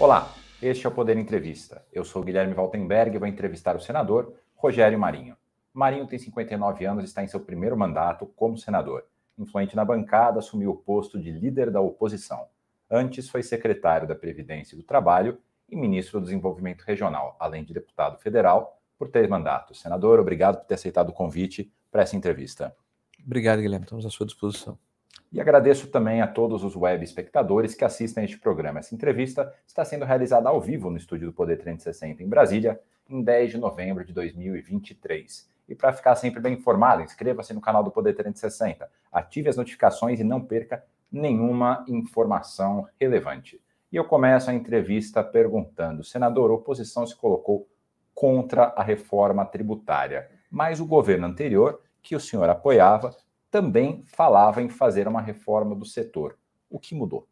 Olá, este é o Poder Entrevista. Eu sou Guilherme Valtenberg e vou entrevistar o senador Rogério Marinho. Marinho tem 59 anos e está em seu primeiro mandato como senador. Influente na bancada, assumiu o posto de líder da oposição. Antes foi secretário da Previdência e do Trabalho e ministro do Desenvolvimento Regional, além de deputado federal por três mandatos. Senador, obrigado por ter aceitado o convite para essa entrevista. Obrigado, Guilherme. Estamos à sua disposição. E agradeço também a todos os web espectadores que assistem a este programa. Essa entrevista está sendo realizada ao vivo no estúdio do Poder 360 em Brasília, em 10 de novembro de 2023. E para ficar sempre bem informado, inscreva-se no canal do Poder 360, ative as notificações e não perca nenhuma informação relevante. E eu começo a entrevista perguntando: senador, a oposição se colocou contra a reforma tributária, mas o governo anterior, que o senhor apoiava, também falava em fazer uma reforma do setor. O que mudou?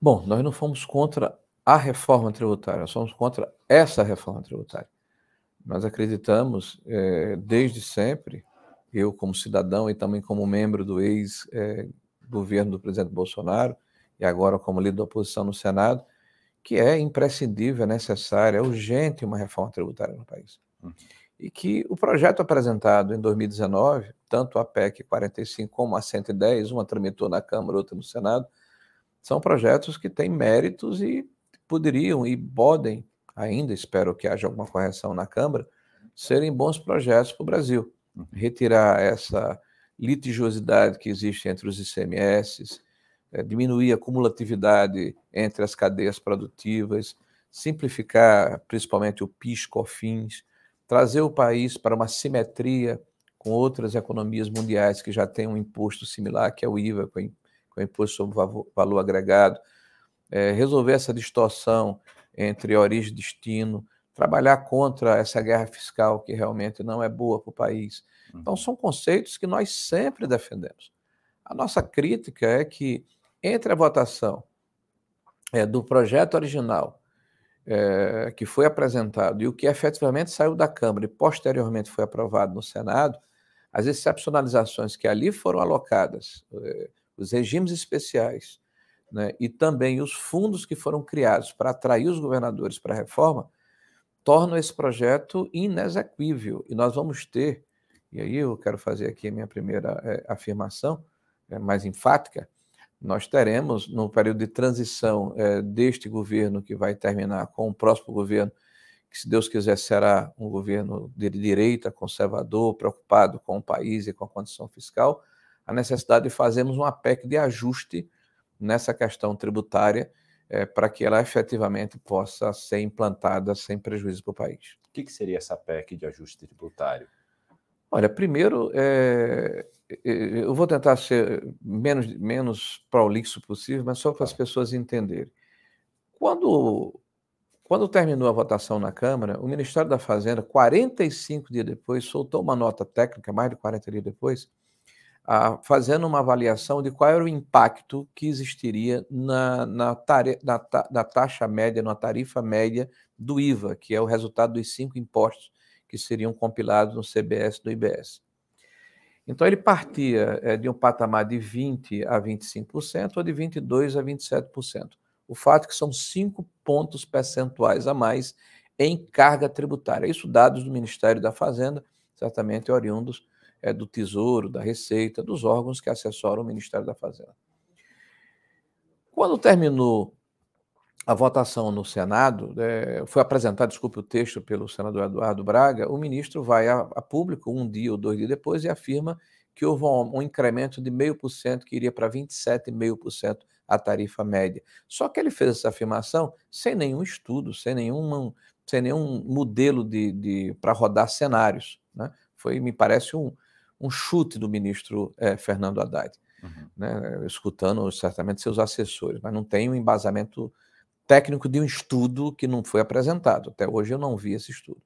Bom, nós não fomos contra a reforma tributária, nós somos contra essa reforma tributária. Nós acreditamos, é, desde sempre, eu como cidadão e também como membro do ex-governo é, do presidente Bolsonaro, e agora como líder da oposição no Senado, que é imprescindível, é necessária, é urgente uma reforma tributária no país. Uhum e que o projeto apresentado em 2019, tanto a PEC 45 como a 110, uma tramitou na Câmara, outra no Senado, são projetos que têm méritos e poderiam e podem, ainda espero que haja alguma correção na Câmara, serem bons projetos para o Brasil. Uhum. Retirar essa litigiosidade que existe entre os ICMS, é, diminuir a cumulatividade entre as cadeias produtivas, simplificar principalmente o PIS-COFINS, trazer o país para uma simetria com outras economias mundiais que já têm um imposto similar, que é o IVA, com o imposto sobre valor agregado, é, resolver essa distorção entre origem e destino, trabalhar contra essa guerra fiscal que realmente não é boa para o país. Então, são conceitos que nós sempre defendemos. A nossa crítica é que, entre a votação é, do projeto original é, que foi apresentado e o que efetivamente saiu da Câmara e posteriormente foi aprovado no Senado, as excepcionalizações que ali foram alocadas, é, os regimes especiais, né, e também os fundos que foram criados para atrair os governadores para a reforma, tornam esse projeto inexequível. E nós vamos ter, e aí eu quero fazer aqui a minha primeira é, afirmação, mais enfática, nós teremos, no período de transição é, deste governo, que vai terminar com o próximo governo, que, se Deus quiser, será um governo de direita, conservador, preocupado com o país e com a condição fiscal, a necessidade de fazermos uma PEC de ajuste nessa questão tributária é, para que ela efetivamente possa ser implantada sem prejuízo para o país. O que, que seria essa PEC de ajuste tributário? Olha, primeiro, é, eu vou tentar ser menos, menos prolixo possível, mas só para as pessoas entenderem. Quando, quando terminou a votação na Câmara, o Ministério da Fazenda, 45 dias depois, soltou uma nota técnica, mais de 40 dias depois, a, fazendo uma avaliação de qual era o impacto que existiria na, na, tare, na, na taxa média, na tarifa média do IVA, que é o resultado dos cinco impostos que seriam compilados no CBS do IBS. Então, ele partia é, de um patamar de 20% a 25% ou de 22% a 27%. O fato é que são cinco pontos percentuais a mais em carga tributária. Isso dados do Ministério da Fazenda, certamente oriundos é, do Tesouro, da Receita, dos órgãos que assessoram o Ministério da Fazenda. Quando terminou a votação no Senado, é, foi apresentado, desculpe o texto, pelo senador Eduardo Braga, o ministro vai a, a, público um dia ou dois dias depois e afirma que houve um, um incremento de meio por cento, que iria para 27,5% a tarifa média. Só que ele fez essa afirmação sem nenhum estudo, sem nenhum, sem nenhum modelo de, de para rodar cenários. Né? Foi, me parece, um, um chute do ministro é, Fernando Haddad, uhum. né? escutando certamente seus assessores, mas não tem um embasamento técnico de um estudo que não foi apresentado. Até hoje eu não vi esse estudo.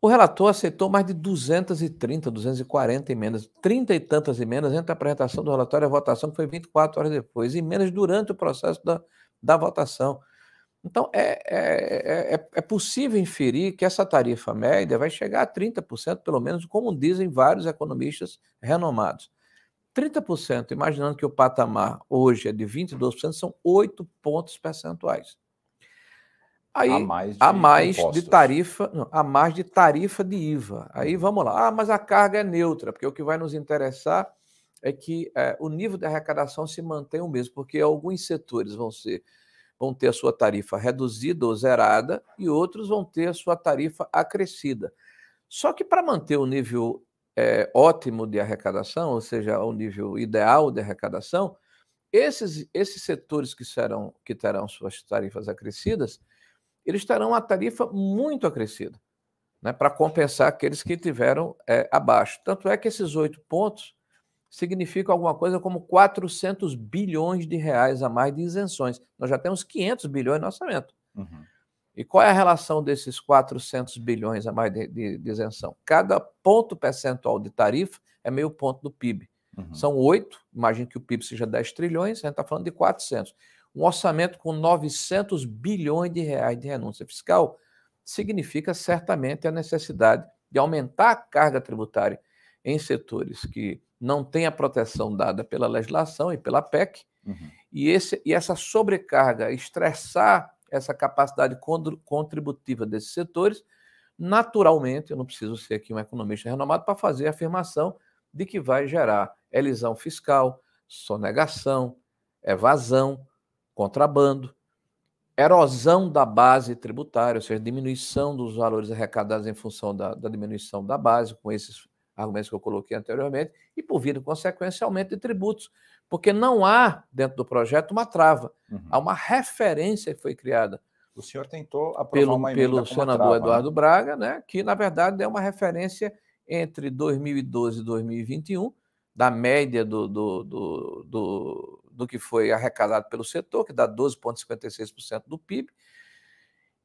O relator aceitou mais de 230, 240 emendas, 30 e tantas emendas entre a apresentação do relatório e a votação, que foi 24 horas depois, emendas durante o processo da, da votação. Então, é, é, é, é, possível inferir que essa tarifa média vai chegar a 30%, pelo menos, como dizem vários economistas renomados. 30%, imaginando que o patamar hoje é de 22%, são 8 pontos percentuais. Aí, a mais de, a mais de tarifa, não, a mais de tarifa de IVA. Aí vamos lá. Ah, mas a carga é neutra, porque o que vai nos interessar é que é, o nível de arrecadação se mantém o mesmo, porque alguns setores vão ser vão ter a sua tarifa reduzida ou zerada e outros vão ter a sua tarifa acrescida. Só que para manter o nível é, ótimo de arrecadação, ou seja, o nível ideal de arrecadação, esses, esses setores que, serão, que terão suas tarifas acrescidas, eles terão a tarifa muito acrescida, né, para compensar aqueles que tiveram é, abaixo. Tanto é que esses oito pontos significam alguma coisa como 400 bilhões de reais a mais de isenções. Nós já temos 500 bilhões no orçamento. Uhum. E qual é a relação desses 400 bilhões a mais de, de, de, isenção? Cada ponto percentual de tarifa é meio ponto do PIB. Uhum. São oito, imagine que o PIB seja 10 trilhões, a gente está falando de 400. Um orçamento com 900 bilhões de reais de renúncia fiscal significa certamente a necessidade de aumentar a carga tributária em setores que não têm a proteção dada pela legislação e pela PEC, uhum. e, esse, e essa sobrecarga estressar essa capacidade contributiva desses setores, naturalmente, eu não preciso ser aqui um economista renomado para fazer a afirmação de que vai gerar elisão fiscal, sonegação, evasão, contrabando, erosão da base tributária, ou seja, diminuição dos valores arrecadados em função da, da diminuição da base, com esses argumentos que eu coloquei anteriormente, e por vir consequência aumento de tributos, porque não há dentro do projeto uma trava, uhum. há uma referência que foi criada. O senhor tentou aprovar pelo, uma pelo senador trava, né? Eduardo né? Braga, né, que na verdade é uma referência entre 2012 e 2021, da média do, do, do, do, do que foi arrecadado pelo setor, que dá 12,56% do PIB,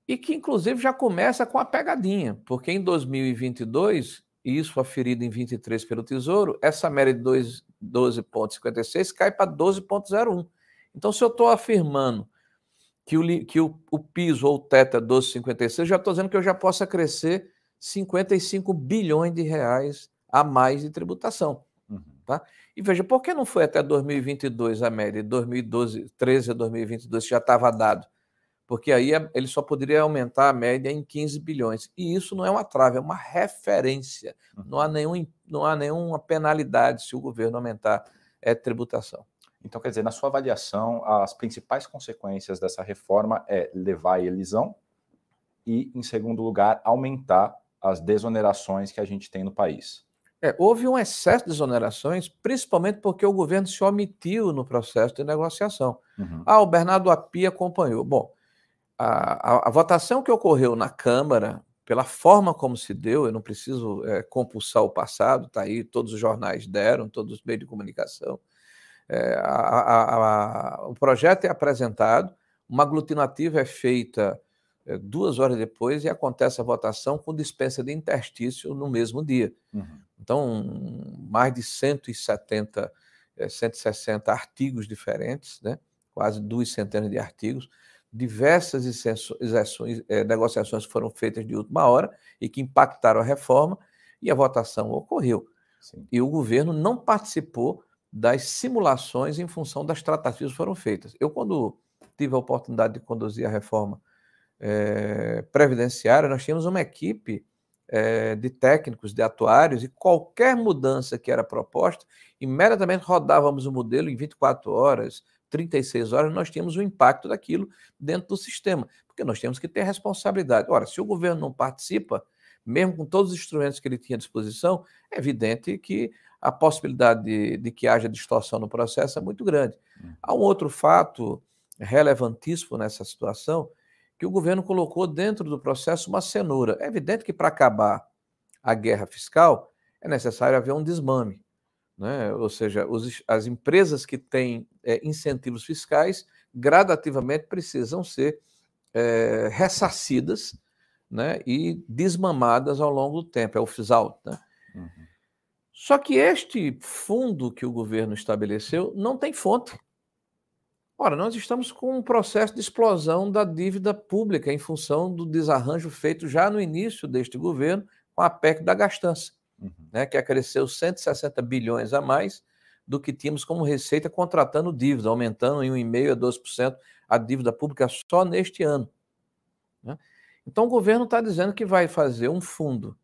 e que inclusive já começa com a pegadinha, porque em 2022 isso aferido em 23 pelo Tesouro, essa média de 12,56 cai para 12,01. Então, se eu estou afirmando que, o, que o, o, piso ou o teto é 12,56, já estou dizendo que eu já possa crescer 55 bilhões de reais a mais de tributação. Uhum. Tá? E veja, por que não foi até 2022 a média? De 2012, 13 a 2022 já estava dado porque aí ele só poderia aumentar a média em 15 bilhões. E isso não é uma trave, é uma referência. Não há, uhum. nenhum, não há nenhuma penalidade se o governo aumentar a tributação. Então, quer dizer, na sua avaliação, as principais consequências dessa reforma é levar a elisão e, em segundo lugar, aumentar as desonerações que a gente tem no país. É, houve um excesso de exonerações, principalmente porque o governo se omitiu no processo de negociação. Uhum. Ah, o Bernardo Api acompanhou. Bom, a, a, a, votação que ocorreu na Câmara, pela forma como se deu, eu não preciso é, compulsar o passado, está aí, todos os jornais deram, todos os meios de comunicação. É, a, o projeto é apresentado, uma aglutinativa é feita é, duas horas depois e acontece a votação com dispensa de interstício no mesmo dia. Uhum. Então, mais de 170, 160 artigos diferentes, né? quase duas centenas de artigos, diversas é, negociações foram feitas de última hora e que impactaram a reforma, e a votação ocorreu. Sim. E o governo não participou das simulações em função das tratativas que foram feitas. Eu, quando tive a oportunidade de conduzir a reforma é, previdenciária, nós tínhamos uma equipe é, de técnicos, de atuários, e qualquer mudança que era proposta, imediatamente rodávamos o modelo em 24 horas, 36 horas, nós tínhamos o impacto daquilo dentro do sistema, porque nós temos que ter responsabilidade. Ora, se o governo não participa, mesmo com todos os instrumentos que ele tinha à disposição, é evidente que a possibilidade de, de que haja distorção no processo é muito grande. Hum. Há um outro fato relevantíssimo nessa situação, que o governo colocou dentro do processo uma cenoura. É evidente que para acabar a guerra fiscal é necessário haver um desmame. Né? Ou seja, os, as empresas que têm é, incentivos fiscais gradativamente precisam ser é, ressarcidas né? e desmamadas ao longo do tempo. É o FISAL. Né? Uhum. Só que este fundo que o governo estabeleceu não tem fonte. Ora, nós estamos com um processo de explosão da dívida pública em função do desarranjo feito já no início deste governo com a PEC da gastança uhum. né, que acresceu 160 bilhões a mais do que tínhamos como receita contratando dívida, aumentando em 1,5% a 12% a dívida pública só neste ano. Né? Então, o governo está dizendo que vai fazer um fundo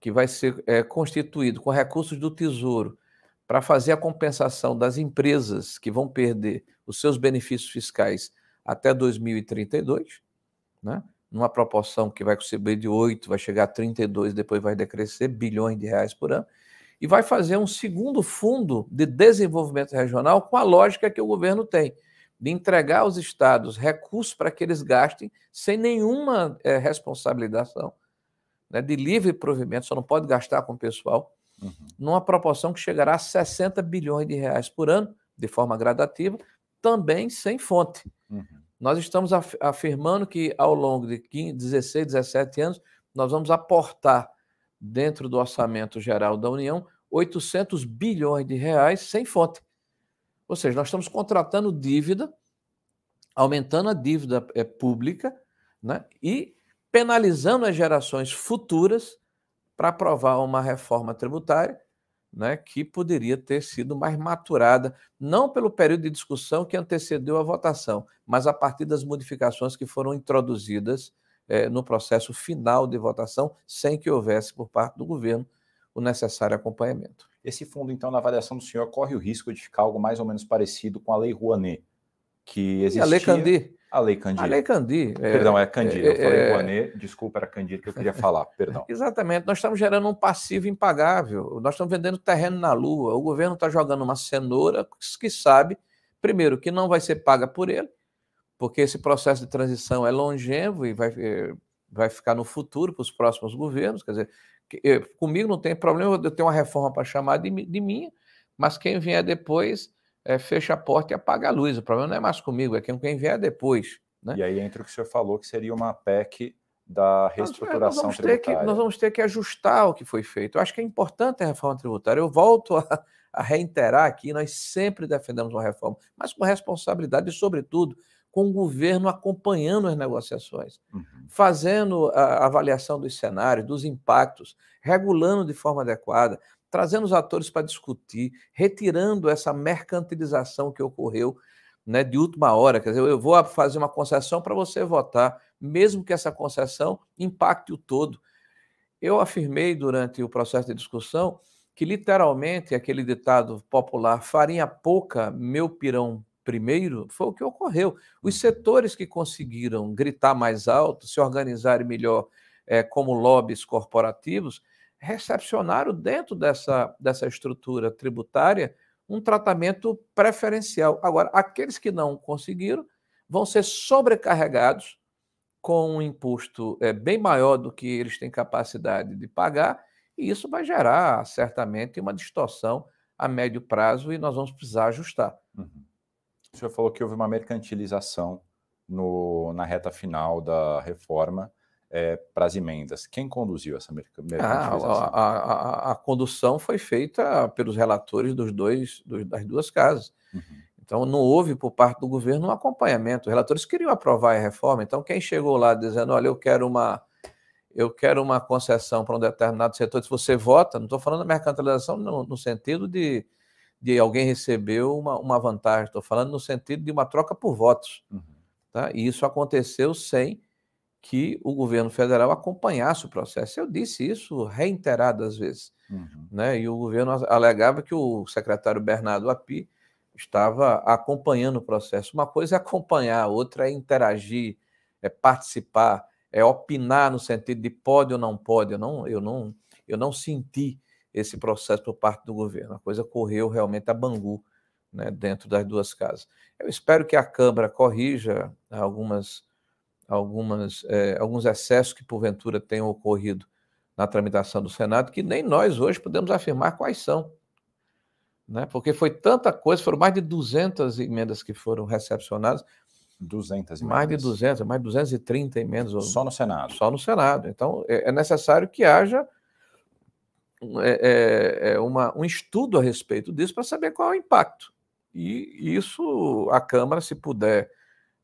que vai ser é, constituído com recursos do Tesouro para fazer a compensação das empresas que vão perder os seus benefícios fiscais até 2032, né? Numa proporção que vai subir de 8, vai chegar a 32, depois vai decrescer bilhões de reais por ano, e vai fazer um segundo fundo de desenvolvimento regional com a lógica que o governo tem, de entregar aos estados recursos para que eles gastem sem nenhuma é, responsabilização, né, de livre provimento, só não pode gastar com o pessoal, uhum. numa proporção que chegará a 60 bilhões de reais por ano, de forma gradativa, também sem fonte. Uhum. Nós estamos af afirmando que ao longo de 15, 16, 17 anos, nós vamos aportar dentro do orçamento geral da União 800 bilhões de reais sem fonte. Ou seja, nós estamos contratando dívida, aumentando a dívida é, pública né, e penalizando as gerações futuras para aprovar uma reforma tributária né, que poderia ter sido mais maturada, não pelo período de discussão que antecedeu a votação, mas a partir das modificações que foram introduzidas é, no processo final de votação, sem que houvesse, por parte do governo, o necessário acompanhamento. Esse fundo, então, na avaliação do senhor, corre o risco de ficar algo mais ou menos parecido com a Lei Rouanet, que existia... E a Lei Candir. A Lei Candir. A Lei Candir. É, Perdão, é Candir. Eu é, falei é, Rouanet, desculpa, era Candir que eu queria falar, perdão. Exatamente. Nós estamos gerando um passivo impagável. Nós estamos vendendo terreno na Lua. O governo está jogando uma cenoura que sabe, primeiro, que não vai ser paga por ele, porque esse processo de transição é longevo e vai, eh, vai ficar no futuro para os próximos governos. Quer dizer, eu, comigo não tem problema eu ter uma reforma para chamar de, de minha, mas quem vier depois é, fecha a porta e apaga a luz. O problema não é mais comigo, é quem vier depois. Né? E aí entra o que o senhor falou, que seria uma PEC da reestruturação nós, nós tributária. Que, nós vamos ter que ajustar o que foi feito. Eu acho que é importante a reforma tributária. Eu volto a, a reiterar aqui, nós sempre defendemos uma reforma, mas com responsabilidade e, sobretudo, com o governo acompanhando as negociações, uhum. fazendo a avaliação dos cenários, dos impactos, regulando de forma adequada, trazendo os atores para discutir, retirando essa mercantilização que ocorreu né, de última hora. Quer dizer, eu vou fazer uma concessão para você votar, mesmo que essa concessão impacte o todo. Eu afirmei durante o processo de discussão que, literalmente, aquele ditado popular, farinha pouca, meu pirão primeiro, foi o que ocorreu. Os uhum. setores que conseguiram gritar mais alto, se organizarem melhor é, como lobbies corporativos, recepcionaram dentro dessa, dessa estrutura tributária um tratamento preferencial. Agora, aqueles que não conseguiram vão ser sobrecarregados com um imposto é, bem maior do que eles têm capacidade de pagar, e isso vai gerar certamente uma distorção a médio prazo e nós vamos precisar ajustar. Uhum. O senhor falou que houve uma mercantilização no, na reta final da reforma é, para as emendas. Quem conduziu essa mercantilização? Ah, a, a, a, condução foi feita pelos relatores dos dois, dos, das duas casas. Uhum. Então, não houve por parte do governo um acompanhamento. Os relatores queriam aprovar a reforma, então quem chegou lá dizendo, olha, eu quero uma, eu quero uma concessão para um determinado setor, se você vota, não estou falando da mercantilização no, no sentido de, de alguém receber uma, uma vantagem, estou falando no sentido de uma troca por votos. Uhum. Tá? E isso aconteceu sem que o governo federal acompanhasse o processo. Eu disse isso reiteradas vezes. Uhum. Né? E o governo alegava que o secretário Bernardo Api estava acompanhando o processo. Uma coisa é acompanhar, outra é interagir, é participar, é opinar no sentido de pode ou não pode. Eu não, eu não, eu não senti esse processo por parte do governo. A coisa correu realmente a Bangu, né, dentro das duas casas. Eu espero que a Câmara corrija algumas algumas, é, alguns excessos que porventura tenham ocorrido na tramitação do Senado, que nem nós hoje podemos afirmar quais são. Né? Porque foi tanta coisa, foram mais de 200 emendas que foram recepcionadas. 200 emendas. Mais de 200, mais de 230 emendas. Só no Senado. Só no Senado. Então, é, é necessário que haja é, é, é uma, um estudo a respeito disso para saber qual é o impacto. E isso a Câmara, se puder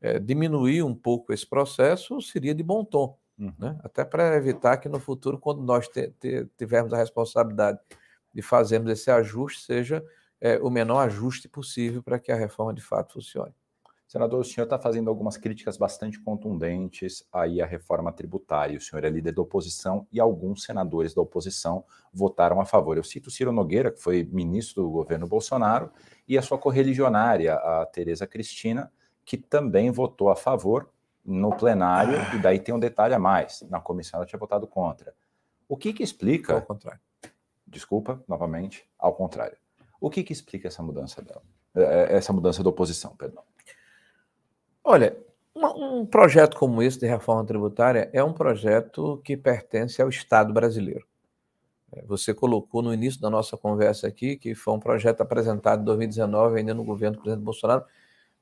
é, diminuir um pouco esse processo seria de bom tom, uhum. né? até para evitar que no futuro, quando nós te, te, tivermos a responsabilidade de fazermos esse ajuste, seja é, o menor ajuste possível para que a reforma de fato funcione. Senador, o senhor está fazendo algumas críticas bastante contundentes aí à reforma tributária. O senhor é líder da oposição e alguns senadores da oposição votaram a favor. Eu cito Ciro Nogueira, que foi ministro do governo Bolsonaro, e a sua correligionária, a Tereza Cristina, que também votou a favor no plenário, e daí tem um detalhe a mais. Na comissão ela tinha votado contra. O que que explica... Ao contrário. Desculpa, novamente, ao contrário. O que que explica essa mudança dela? É, essa mudança da oposição, perdão. Olha, um projeto como esse de reforma tributária é um projeto que pertence ao Estado brasileiro. É, você colocou no início da nossa conversa aqui que foi um projeto apresentado em 2019, ainda no governo do presidente Bolsonaro,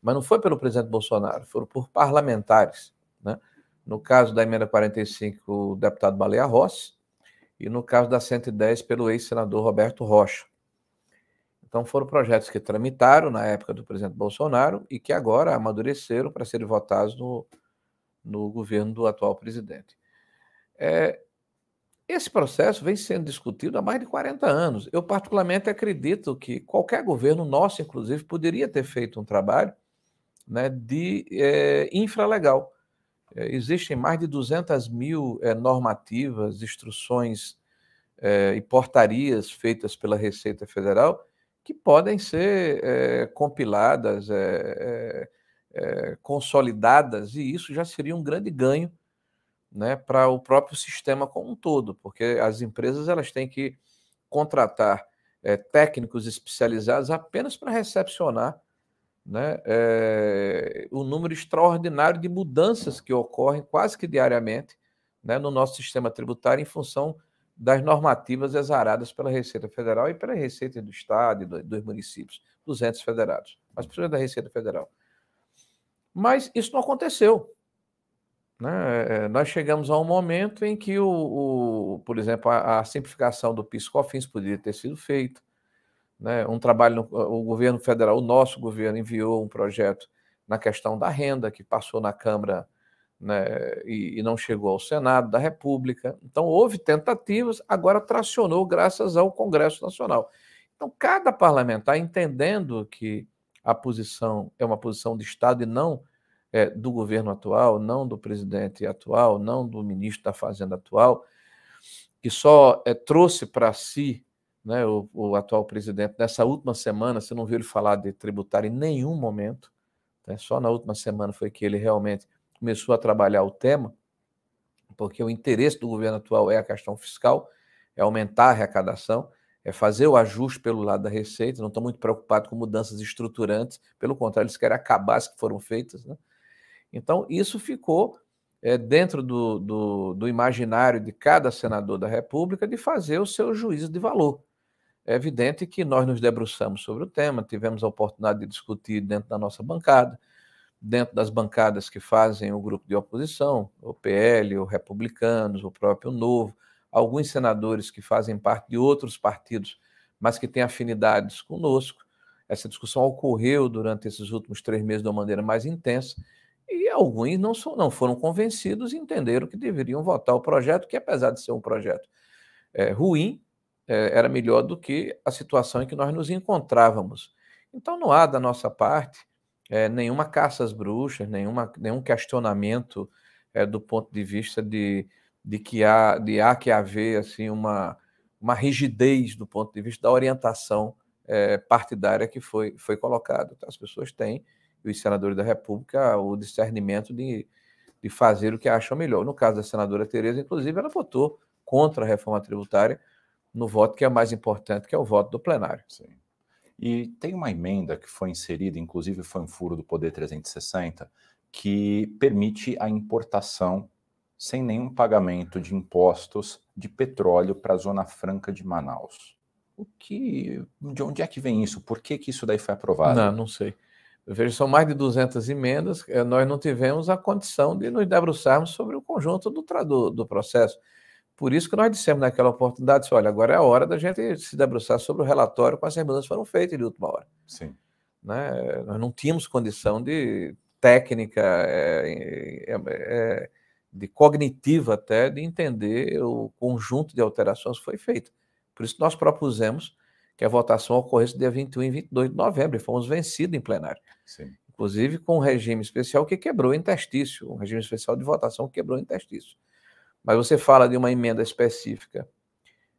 mas não foi pelo presidente Bolsonaro, foram por parlamentares. Né? No caso da emenda 45, o deputado Baleia Rossi, e no caso da 110, pelo ex-senador Roberto Rocha. Então, foram projetos que tramitaram na época do presidente Bolsonaro e que agora amadureceram para serem votados no, no governo do atual presidente. É, esse processo vem sendo discutido há mais de 40 anos. Eu, particularmente, acredito que qualquer governo, nosso inclusive, poderia ter feito um trabalho né, de é, infralegal. É, existem mais de 200 mil é, normativas, instruções é, e portarias feitas pela Receita Federal que podem ser é, compiladas, é, consolidadas, e isso já seria um grande ganho né, para o próprio sistema como um todo, porque as empresas elas têm que contratar técnicos especializados apenas para recepcionar né, o número extraordinário de mudanças que ocorrem quase que diariamente né, no nosso sistema tributário em função das normativas exaradas pela Receita Federal e pela Receita do Estado e dos municípios, dos entes federados, mas principalmente da Receita Federal. Mas isso não aconteceu. Né? É, nós chegamos a um momento em que, o, o por exemplo, a, a, simplificação do PIS-COFINS poderia ter sido feita. Né? Um trabalho, no, o governo federal, o nosso governo, enviou um projeto na questão da renda, que passou na Câmara né, e, e, não chegou ao Senado da República. Então, houve tentativas, agora tracionou graças ao Congresso Nacional. Então, cada parlamentar, entendendo que a posição é uma posição de Estado e não é, do governo atual, não do presidente atual, não do ministro da Fazenda atual, que só é, trouxe para si né, o, o, atual presidente nessa última semana, você não viu ele falar de tributário em nenhum momento, né, só na última semana foi que ele realmente começou a trabalhar o tema, porque o interesse do governo atual é a questão fiscal, é aumentar a arrecadação, é fazer o ajuste pelo lado da receita, não estão muito preocupados com mudanças estruturantes, pelo contrário, eles querem acabar as que foram feitas. Né? Então, isso ficou é, dentro do, do, do, imaginário de cada senador da República de fazer o seu juízo de valor. É evidente que nós nos debruçamos sobre o tema, tivemos a oportunidade de discutir dentro da nossa bancada, dentro das bancadas que fazem o grupo de oposição, o PL, o Republicanos, o próprio Novo, alguns senadores que fazem parte de outros partidos, mas que têm afinidades conosco. Essa discussão ocorreu durante esses últimos três meses de uma maneira mais intensa e alguns não, são, não foram convencidos e entenderam que deveriam votar o projeto, que apesar de ser um projeto é, ruim, é, era melhor do que a situação em que nós nos encontrávamos. Então não há da nossa parte é, nenhuma caça às bruxas, nenhuma, nenhum questionamento é, do ponto de vista de, de que há, de há que haver assim, uma, uma rigidez do ponto de vista da orientação é, partidária que foi, foi colocada. Então, as pessoas têm, os senadores da República, o discernimento de, de fazer o que acham melhor. No caso da senadora Tereza, inclusive, ela votou contra a reforma tributária no voto que é mais importante, que é o voto do plenário. Sim. E tem uma emenda que foi inserida, inclusive foi um furo do Poder 360, que permite a importação sem nenhum pagamento de impostos de petróleo para a Zona Franca de Manaus. O que, de onde é que vem isso? Por que, que isso daí foi aprovado? Não, não sei. Eu vejo são mais de 200 emendas, eh, nós não tivemos a condição de nos debruçarmos sobre o conjunto do, do, do processo. Por isso que nós dissemos naquela oportunidade, olha, agora é a hora da gente se debruçar sobre o relatório com as mudanças que foram feitas de última hora. Sim. Né? Nós não tínhamos condição de técnica, é, é, é, de cognitiva até, de entender o conjunto de alterações que foi feito. Por isso nós propusemos que a votação ocorresse dia 21 e 22 de novembro, e fomos vencidos em plenário. Sim. Inclusive com um regime especial que quebrou o interstício, um regime especial de votação que quebrou o interstício. Mas você fala de uma emenda específica,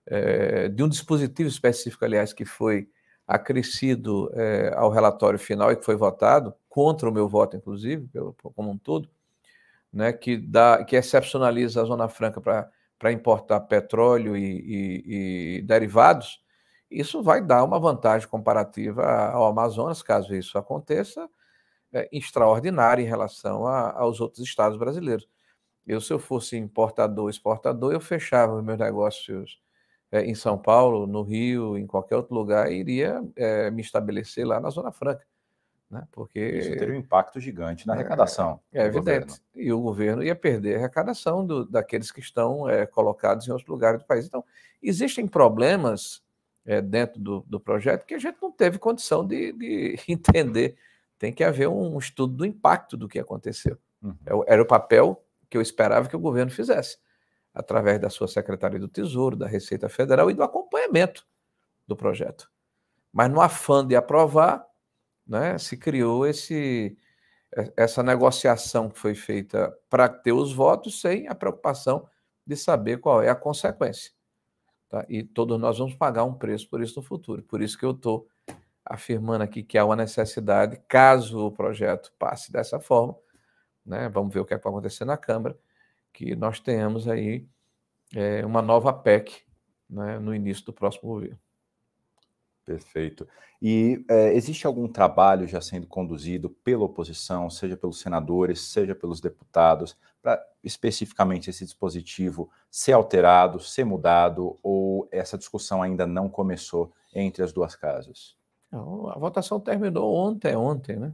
é, de um dispositivo específico, aliás, que foi acrescido é, ao relatório final e que foi votado, contra o meu voto, inclusive, pelo, como um todo, né, que, dá, que excepcionaliza a Zona Franca para importar petróleo e, e, e, derivados, isso vai dar uma vantagem comparativa ao Amazonas, caso isso aconteça, é, extraordinária em relação a, aos outros estados brasileiros. Eu, se eu fosse importador, exportador, eu fechava os meus negócios é, em São Paulo, no Rio, em qualquer outro lugar, e iria é, me estabelecer lá na Zona Franca. Né? Porque isso teria um impacto gigante na é, arrecadação. É, é evidente. Governo. E o governo ia perder a arrecadação do, daqueles que estão é, colocados em outros lugares do país. Então, existem problemas é, dentro do, do, projeto que a gente não teve condição de, de entender. Tem que haver um estudo do impacto do que aconteceu. Uhum. Era o papel que eu esperava que o governo fizesse, através da sua Secretaria do Tesouro, da Receita Federal e do acompanhamento do projeto. Mas no afã de aprovar, né, se criou esse, essa negociação que foi feita para ter os votos sem a preocupação de saber qual é a consequência. Tá? E todos nós vamos pagar um preço por isso no futuro. Por isso que eu estou afirmando aqui que há uma necessidade, caso o projeto passe dessa forma, né, vamos ver o que, é que vai acontecer na Câmara, que nós tenhamos aí é, uma nova PEC né, no início do próximo governo. Perfeito. E é, existe algum trabalho já sendo conduzido pela oposição, seja pelos senadores, seja pelos deputados, para especificamente esse dispositivo ser alterado, ser mudado, ou essa discussão ainda não começou entre as duas casas? Não, a votação terminou ontem, ontem, né?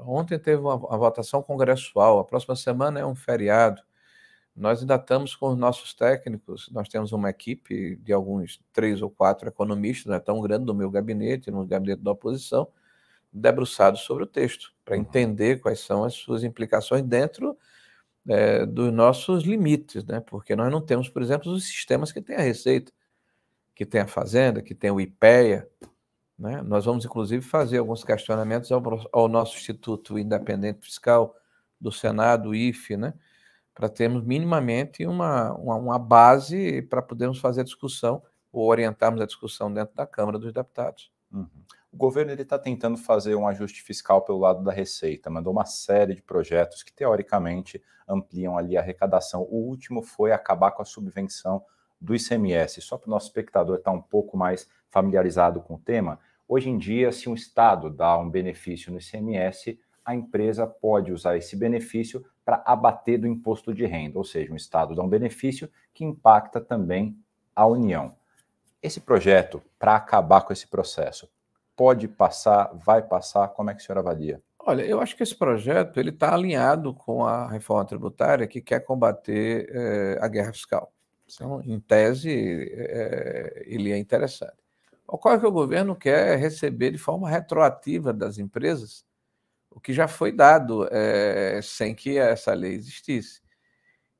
Ontem teve uma, uma votação congressual, a próxima semana é um feriado. Nós ainda estamos com os nossos técnicos, nós temos uma equipe de alguns três ou quatro economistas, não é tão grande no meu gabinete, no gabinete da oposição, debruçados sobre o texto, para uhum. entender quais são as suas implicações dentro é, dos nossos limites, né? porque nós não temos, por exemplo, os sistemas que tem a Receita, que tem a Fazenda, que tem o IPEA. Né? Nós vamos, inclusive, fazer alguns questionamentos ao, ao nosso Instituto Independente Fiscal do Senado, IFE, né? para termos minimamente uma, uma, uma base para podermos fazer a discussão ou orientarmos a discussão dentro da Câmara dos Deputados. Uhum. O governo está tentando fazer um ajuste fiscal pelo lado da Receita, mandou uma série de projetos que, teoricamente, ampliam ali a arrecadação. O último foi acabar com a subvenção do ICMS. Só para o nosso espectador estar um pouco mais familiarizado com o tema, hoje em dia, se um Estado dá um benefício no ICMS, a empresa pode usar esse benefício para abater do imposto de renda, ou seja, um Estado dá um benefício que impacta também a União. Esse projeto, para acabar com esse processo, pode passar, vai passar? Como é que o senhor avalia? Olha, eu acho que esse projeto ele está alinhado com a reforma tributária que quer combater eh, a guerra fiscal. Então, em tese, eh, ele é interessante. Ocorre que o governo quer receber de forma retroativa das empresas o que já foi dado é, sem que essa lei existisse.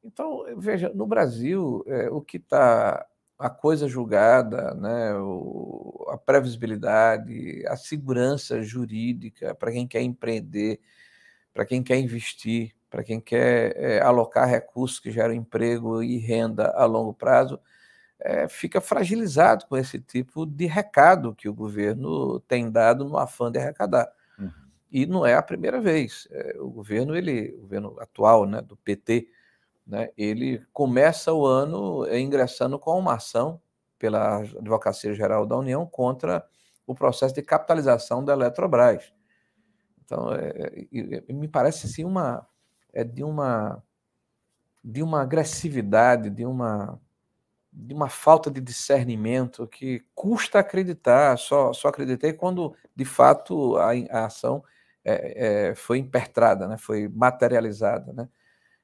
Então, veja, no Brasil, é, o que está a coisa julgada, né, o, a previsibilidade, a segurança jurídica para quem quer empreender, para quem quer investir, para quem quer é, alocar recursos que geram emprego e renda a longo prazo, é, fica fragilizado com esse tipo de recado que o governo tem dado no afã de arrecadar. E não é a primeira vez. É, o governo, ele, o governo atual, né, do PT, né, ele começa o ano ingressando com uma ação pela Advocacia Geral da União contra o processo de capitalização da Eletrobras. Então, é, é, me parece assim uma é de uma de uma agressividade, de uma de uma falta de discernimento que custa acreditar. Só só acreditei quando de fato a, a ação é, é, foi impertrada, né? foi materializada. Né?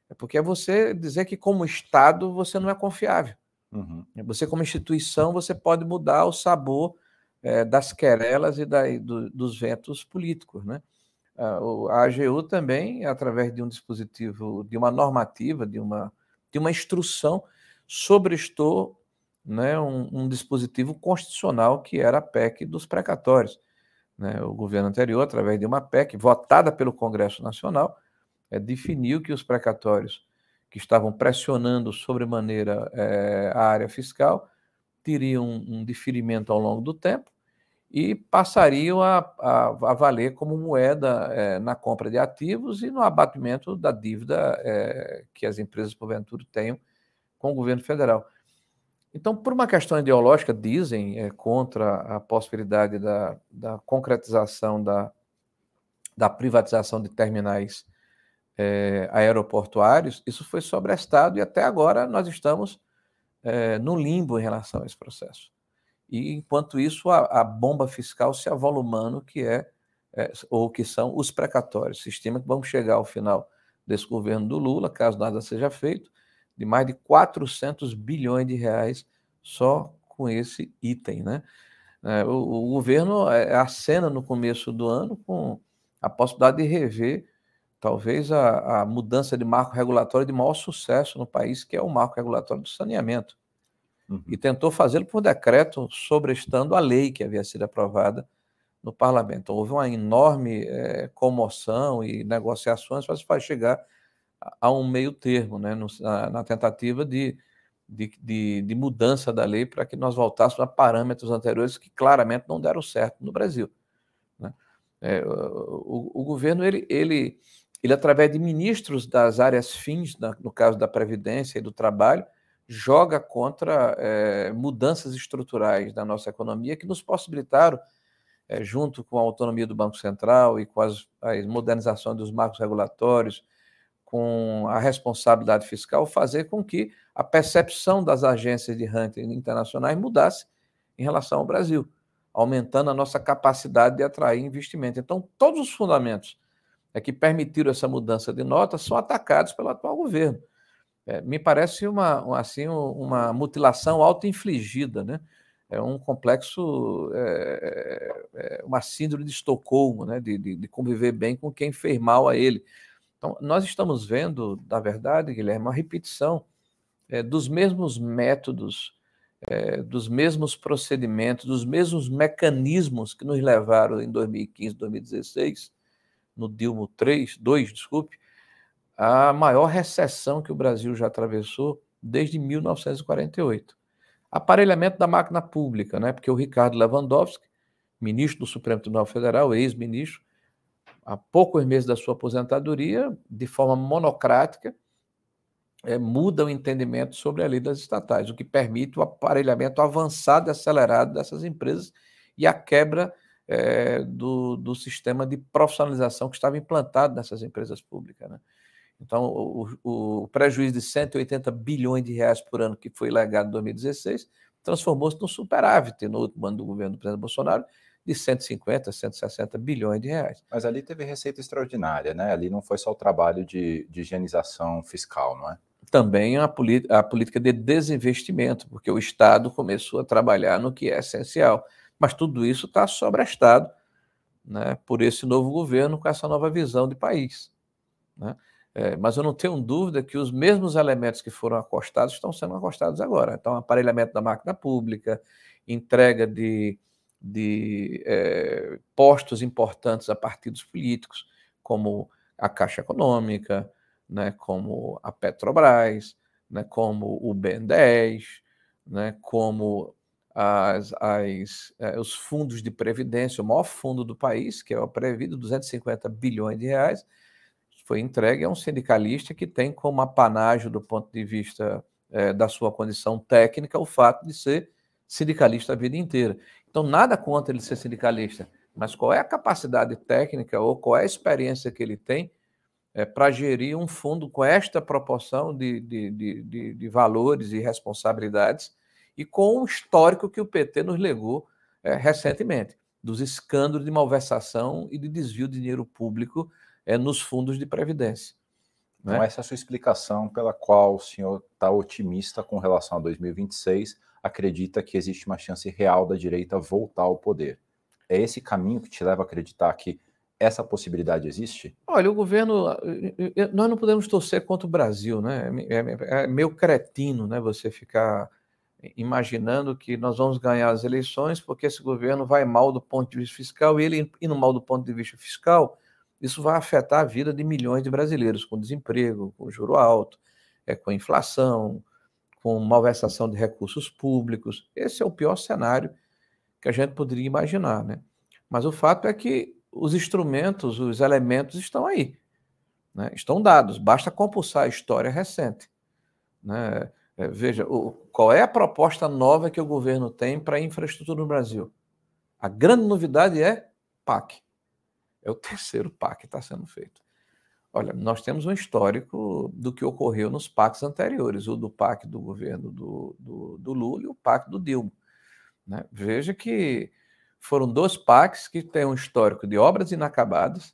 É porque é você dizer que, como Estado, você não é confiável. Uhum. Você, como instituição, você pode mudar o sabor é, das querelas e da, do, dos ventos políticos. Né? A AGU também, através de um dispositivo, de uma normativa, de uma, de uma instrução, sobrestou né, um, um, dispositivo constitucional que era a PEC dos precatórios. Né? O governo anterior, através de uma PEC votada pelo Congresso Nacional, é, definiu que os precatórios que estavam pressionando sobremaneira é, a área fiscal teriam um, um diferimento ao longo do tempo e passariam a, a, a valer como moeda é, na compra de ativos e no abatimento da dívida que as empresas, porventura, tenham com o governo federal. Então, por uma questão ideológica, dizem é, contra a possibilidade da, da concretização da, da privatização de terminais é, aeroportuários, isso foi sobrestado e até agora nós estamos é, no limbo em relação a esse processo. E, enquanto isso, a, a bomba fiscal se avolumando, que é, é, ou que são os precatórios. Se estima que vamos chegar ao final desse governo do Lula, caso nada seja feito, de mais de 400 bilhões de reais só com esse item. Né? É, o, o governo é, acena no começo do ano com a possibilidade de rever talvez a, a, mudança de marco regulatório de maior sucesso no país, que é o marco regulatório do saneamento. Uhum. E tentou fazê-lo por decreto, sobrestando a lei que havia sido aprovada no parlamento. Houve uma enorme é, comoção e negociações para chegar a um meio termo, né, no, na, na, tentativa de, de, de, de, mudança da lei para que nós voltássemos a parâmetros anteriores que claramente não deram certo no Brasil. Né? É, o, o, governo, ele, ele, ele, através de ministros das áreas fins, na, no caso da Previdência e do Trabalho, joga contra é, mudanças estruturais da nossa economia que nos possibilitaram, é, junto com a autonomia do Banco Central e com as, as modernizações dos marcos regulatórios, com a responsabilidade fiscal, fazer com que a percepção das agências de ranking internacionais mudasse em relação ao Brasil, aumentando a nossa capacidade de atrair investimento. Então, todos os fundamentos é que permitiram essa mudança de nota são atacados pelo atual governo. É, me parece uma, assim, uma mutilação auto-infligida, né? É um complexo, é, é, é, uma síndrome de Estocolmo, né? De, de, de conviver bem com quem fez mal a ele. Então, nós estamos vendo, na verdade, Guilherme, uma repetição é, dos mesmos métodos, é, dos mesmos procedimentos, dos mesmos mecanismos que nos levaram em 2015, 2016, no Dilma 3, 2, desculpe, a maior recessão que o Brasil já atravessou desde 1948. Aparelhamento da máquina pública, né? porque o Ricardo Lewandowski, ministro do Supremo Tribunal Federal, ex-ministro, há poucos meses da sua aposentadoria, de forma monocrática, é, muda o entendimento sobre a lei das estatais, o que permite o aparelhamento avançado e acelerado dessas empresas e a quebra é, do, do sistema de profissionalização que estava implantado nessas empresas públicas. Né? Então, o, o, prejuízo de 180 bilhões de reais por ano que foi legado em 2016 transformou-se num superávit no último ano do governo do presidente Bolsonaro de 150, 160 bilhões de reais. Mas ali teve receita extraordinária, né? Ali não foi só o trabalho de, de higienização fiscal, não é? Também a, a política de desinvestimento, porque o Estado começou a trabalhar no que é essencial. Mas tudo isso está sobrestado né, por esse novo governo com essa nova visão de país. Né? É, mas eu não tenho dúvida que os mesmos elementos que foram acostados estão sendo acostados agora. Então, aparelhamento da máquina pública, entrega de de é, postos importantes a partidos políticos, como a Caixa Econômica, né, como a Petrobras, né, como o BN10, né, como as, as, é, os fundos de previdência, o maior fundo do país, que é o Prevido, 250 bilhões de reais, foi entregue a um sindicalista que tem como apanágio, do ponto de vista é, da sua condição técnica, o fato de ser sindicalista a vida inteira. Então, nada contra ele ser sindicalista, mas qual é a capacidade técnica ou qual é a experiência que ele tem é, para gerir um fundo com esta proporção de, de, de, de, valores e responsabilidades e com o histórico que o PT nos legou é, recentemente, dos escândalos de malversação e de desvio de dinheiro público é, nos fundos de previdência. Então, né? essa é a sua explicação pela qual o senhor está otimista com relação a 2026 acredita que existe uma chance real da direita voltar ao poder. É esse caminho que te leva a acreditar que essa possibilidade existe? Olha, o governo. Nós não podemos torcer contra o Brasil, né? É, é, é meio cretino, né? Você ficar imaginando que nós vamos ganhar as eleições porque esse governo vai mal do ponto de vista fiscal e ele indo mal do ponto de vista fiscal, isso vai afetar a vida de milhões de brasileiros com desemprego, com juro alto, é, com inflação, com malversação de recursos públicos. Esse é o pior cenário que a gente poderia imaginar, né? Mas o fato é que os instrumentos, os elementos estão aí, né? estão dados. Basta compulsar a história recente, né? É, veja, o, qual é a proposta nova que o governo tem para a infraestrutura no Brasil? A grande novidade é PAC. É o terceiro PAC que está sendo feito. Olha, nós temos um histórico do que ocorreu nos PACs anteriores, o do PAC do governo do, do, do Lula e o PAC do Dilma. Né? Veja que foram dois PACs que têm um histórico de obras inacabadas,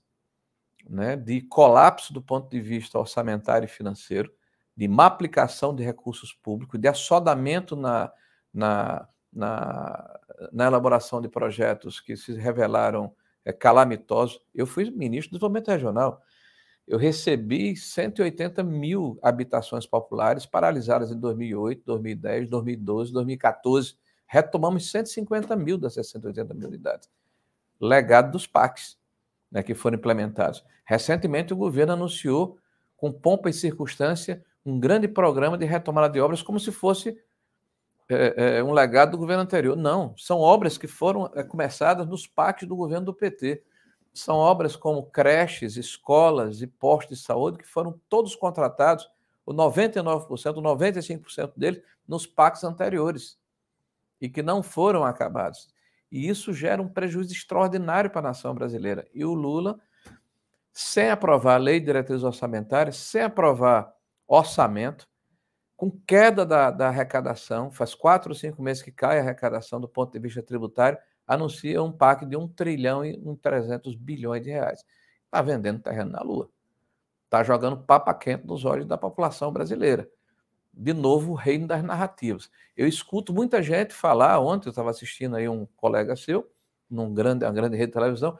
né, de colapso do ponto de vista orçamentário e financeiro, de má aplicação de recursos públicos, de assodamento na, na, na, na elaboração de projetos que se revelaram é, calamitosos. Eu fui ministro do Desenvolvimento Regional. Eu recebi 180 mil habitações populares paralisadas em 2008, 2010, 2012, 2014. Retomamos 150 mil das 680 mil unidades. Legado dos PACs, né, que foram implementados. Recentemente, o governo anunciou, com pompa e circunstância, um grande programa de retomada de obras, como se fosse é, é, um legado do governo anterior. Não, são obras que foram é, começadas nos PACs do governo do PT. São obras como creches, escolas e postos de saúde que foram todos contratados, o 99%, o 95% deles, nos PACs anteriores e que não foram acabados. E isso gera um prejuízo extraordinário para a nação brasileira. E o Lula, sem aprovar a lei de diretrizes orçamentárias, sem aprovar orçamento, com queda da, da, arrecadação, faz quatro ou cinco meses que cai a arrecadação do ponto de vista tributário, anuncia um PAC de 1 trilhão e 300 bilhões de reais. Está vendendo terreno na Lua. Está jogando papa quente nos olhos da população brasileira. De novo, o reino das narrativas. Eu escuto muita gente falar, ontem eu estava assistindo aí um colega seu, num grande, uma grande rede de televisão,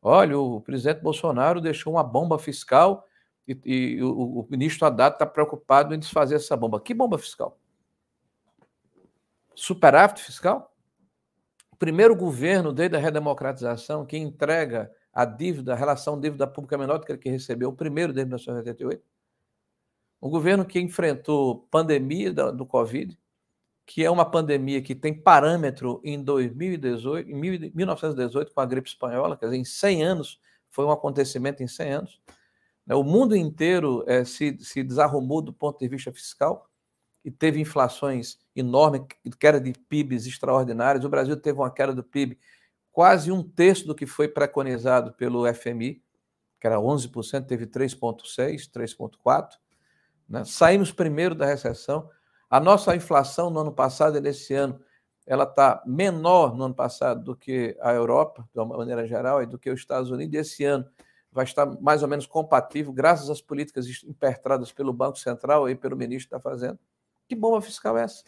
olha, o presidente Bolsonaro deixou uma bomba fiscal e, e o, o, ministro Haddad está preocupado em desfazer essa bomba. Que bomba fiscal? Superávit fiscal? Primeiro governo, desde a redemocratização, que entrega a dívida, a relação dívida pública menor do que ele que recebeu, o primeiro desde 1988. Um governo que enfrentou pandemia do Covid, que é uma pandemia que tem parâmetro em 2018, em 1918 com a gripe espanhola, quer dizer, em 100 anos, foi um acontecimento em 100 anos. Né, o mundo inteiro é, se, se desarrumou do ponto de vista fiscal e teve inflações enormes, queda de PIBs extraordinárias. O Brasil teve uma queda do PIB quase um terço do que foi preconizado pelo FMI, que era 11%, teve 3,6%, 3,4%. Né? Saímos primeiro da recessão. A nossa inflação no ano passado e nesse ano ela está menor no ano passado do que a Europa, de uma maneira geral, e do que os Estados Unidos. Esse ano vai estar mais ou menos compatível, graças às políticas impertradas pelo Banco Central e pelo ministro está fazendo. Que bomba fiscal é essa?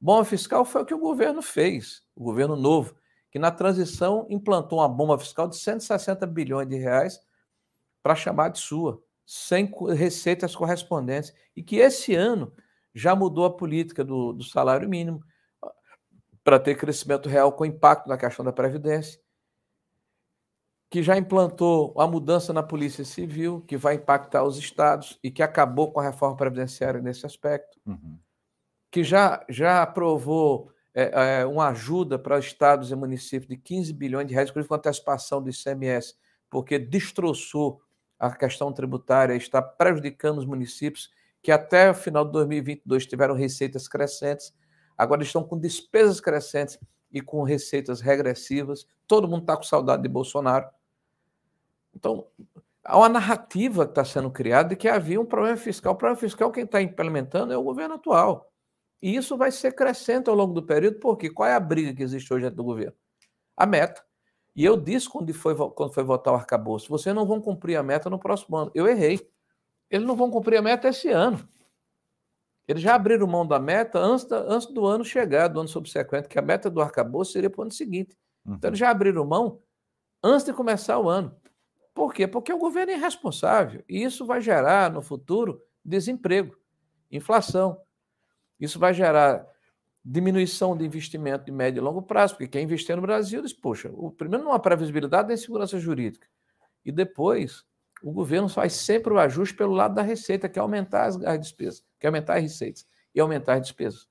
Bomba fiscal foi o que o governo fez, o governo novo, que na transição implantou uma bomba fiscal de 160 bilhões de reais para chamar de sua, sem receitas correspondentes, e que esse ano já mudou a política do, do salário mínimo para ter crescimento real com impacto na questão da Previdência que já implantou a mudança na Polícia Civil, que vai impactar os estados e que acabou com a reforma previdenciária nesse aspecto, uhum. Que já, já aprovou é, é, uma ajuda para estados e municípios de 15 bilhões de reais, inclusive com antecipação do ICMS, porque destroçou a questão tributária está prejudicando os municípios que até o final de 2022 tiveram receitas crescentes, agora estão com despesas crescentes e com receitas regressivas. Todo mundo está com saudade de Bolsonaro. Então, há uma narrativa que está sendo criada de que havia um problema fiscal. O problema fiscal, quem está implementando é o governo atual. E isso vai ser crescente ao longo do período, porque qual é a briga que existe hoje dentro do governo? A meta. E eu disse quando foi, quando foi votar o arcabouço: vocês não vão cumprir a meta no próximo ano. Eu errei. Eles não vão cumprir a meta esse ano. Eles já abriram mão da meta antes, da, antes do ano chegar, do ano subsequente, que a meta do arcabouço seria para o ano seguinte. Uhum. Então, eles já abriram mão antes de começar o ano. Por quê? Porque o governo é irresponsável. E isso vai gerar, no futuro, desemprego, inflação. Isso vai gerar diminuição de investimento de médio e longo prazo, porque quem investir no Brasil diz, poxa, o, primeiro não há previsibilidade nem segurança jurídica. E depois, o governo faz sempre o ajuste pelo lado da receita, que é aumentar as, as despesas, que é aumentar as receitas e aumentar as despesas.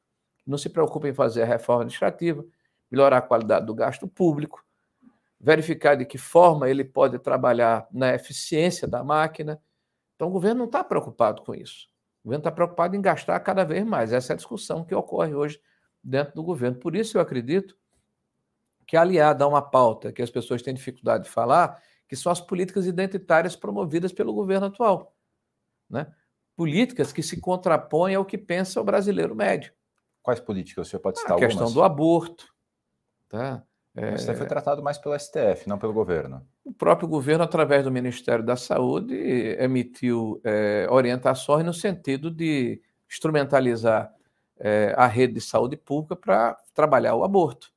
Não se preocupe em fazer a reforma administrativa, melhorar a qualidade do gasto público, verificar de que forma ele pode trabalhar na eficiência da máquina. Então, o governo não está preocupado com isso. O governo está preocupado em gastar cada vez mais. Essa é a discussão que ocorre hoje dentro do governo. Por isso, eu acredito que, aliada a uma pauta que as pessoas têm dificuldade de falar, que são as políticas identitárias promovidas pelo governo atual. Né? Políticas que se contrapõem ao que pensa o brasileiro médio. Quais políticas? O senhor pode citar A questão algumas? do aborto. Tá? É... Isso foi tratado mais pelo STF, não pelo governo. O próprio governo, através do Ministério da Saúde, emitiu é, orientações no sentido de instrumentalizar é, a rede de saúde pública para trabalhar o aborto.